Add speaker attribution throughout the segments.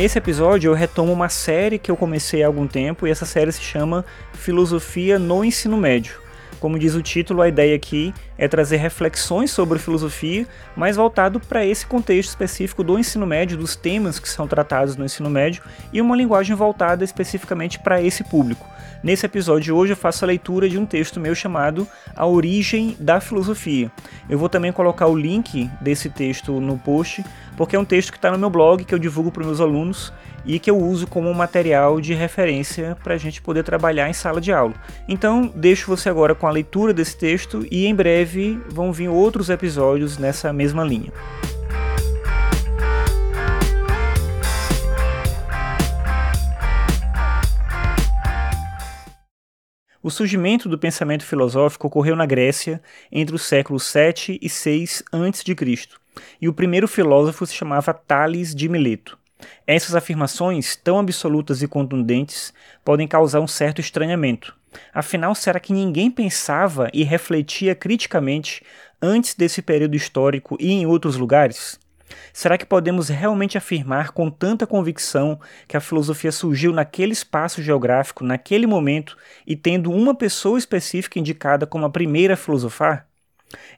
Speaker 1: Nesse episódio eu retomo uma série que eu comecei há algum tempo e essa série se chama Filosofia no Ensino Médio. Como diz o título, a ideia aqui é trazer reflexões sobre filosofia, mas voltado para esse contexto específico do ensino médio, dos temas que são tratados no ensino médio e uma linguagem voltada especificamente para esse público. Nesse episódio de hoje eu faço a leitura de um texto meu chamado A Origem da Filosofia. Eu vou também colocar o link desse texto no post, porque é um texto que está no meu blog, que eu divulgo para meus alunos e que eu uso como material de referência para a gente poder trabalhar em sala de aula. Então, deixo você agora com a leitura desse texto e em breve vão vir outros episódios nessa mesma linha. O surgimento do pensamento filosófico ocorreu na Grécia entre os séculos 7 e 6 a.C., e o primeiro filósofo se chamava Tales de Mileto. Essas afirmações, tão absolutas e contundentes, podem causar um certo estranhamento. Afinal, será que ninguém pensava e refletia criticamente antes desse período histórico e em outros lugares? Será que podemos realmente afirmar com tanta convicção que a filosofia surgiu naquele espaço geográfico, naquele momento, e tendo uma pessoa específica indicada como a primeira a filosofar?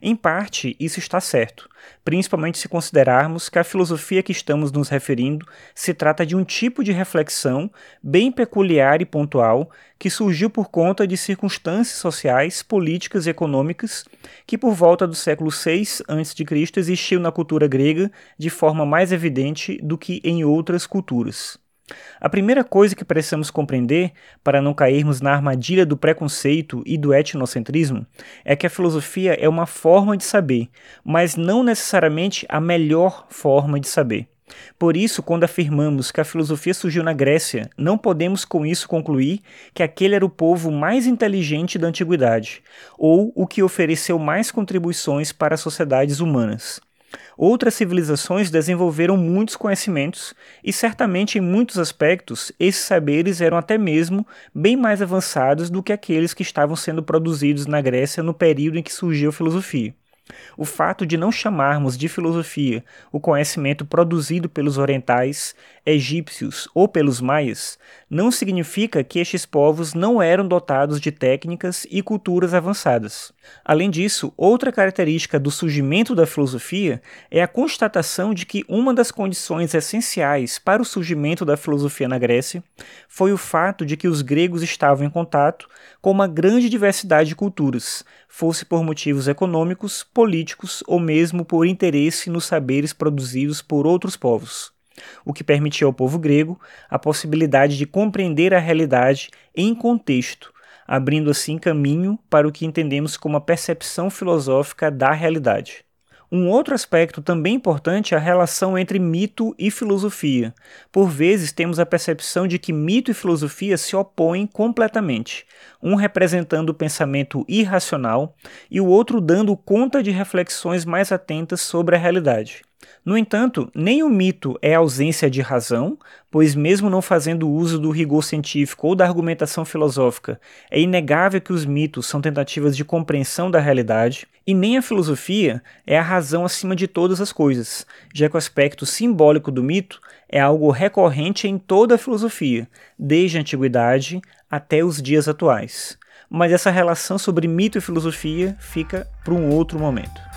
Speaker 1: Em parte, isso está certo, principalmente se considerarmos que a filosofia que estamos nos referindo se trata de um tipo de reflexão bem peculiar e pontual que surgiu por conta de circunstâncias sociais, políticas e econômicas que, por volta do século VI a.C., existiu na cultura grega de forma mais evidente do que em outras culturas. A primeira coisa que precisamos compreender para não cairmos na armadilha do preconceito e do etnocentrismo é que a filosofia é uma forma de saber, mas não necessariamente a melhor forma de saber. Por isso, quando afirmamos que a filosofia surgiu na Grécia, não podemos com isso concluir que aquele era o povo mais inteligente da antiguidade, ou o que ofereceu mais contribuições para as sociedades humanas. Outras civilizações desenvolveram muitos conhecimentos e, certamente, em muitos aspectos, esses saberes eram até mesmo bem mais avançados do que aqueles que estavam sendo produzidos na Grécia no período em que surgiu a filosofia. O fato de não chamarmos de filosofia o conhecimento produzido pelos orientais, egípcios ou pelos maias não significa que estes povos não eram dotados de técnicas e culturas avançadas. Além disso, outra característica do surgimento da filosofia é a constatação de que uma das condições essenciais para o surgimento da filosofia na Grécia foi o fato de que os gregos estavam em contato com uma grande diversidade de culturas, fosse por motivos econômicos, políticos ou mesmo por interesse nos saberes produzidos por outros povos, o que permitia ao povo grego a possibilidade de compreender a realidade em contexto, abrindo assim caminho para o que entendemos como a percepção filosófica da realidade. Um outro aspecto também importante é a relação entre mito e filosofia. Por vezes temos a percepção de que mito e filosofia se opõem completamente, um representando o pensamento irracional e o outro dando conta de reflexões mais atentas sobre a realidade. No entanto, nem o mito é ausência de razão, pois, mesmo não fazendo uso do rigor científico ou da argumentação filosófica, é inegável que os mitos são tentativas de compreensão da realidade, e nem a filosofia é a razão acima de todas as coisas, já que o aspecto simbólico do mito é algo recorrente em toda a filosofia, desde a antiguidade até os dias atuais. Mas essa relação sobre mito e filosofia fica para um outro momento.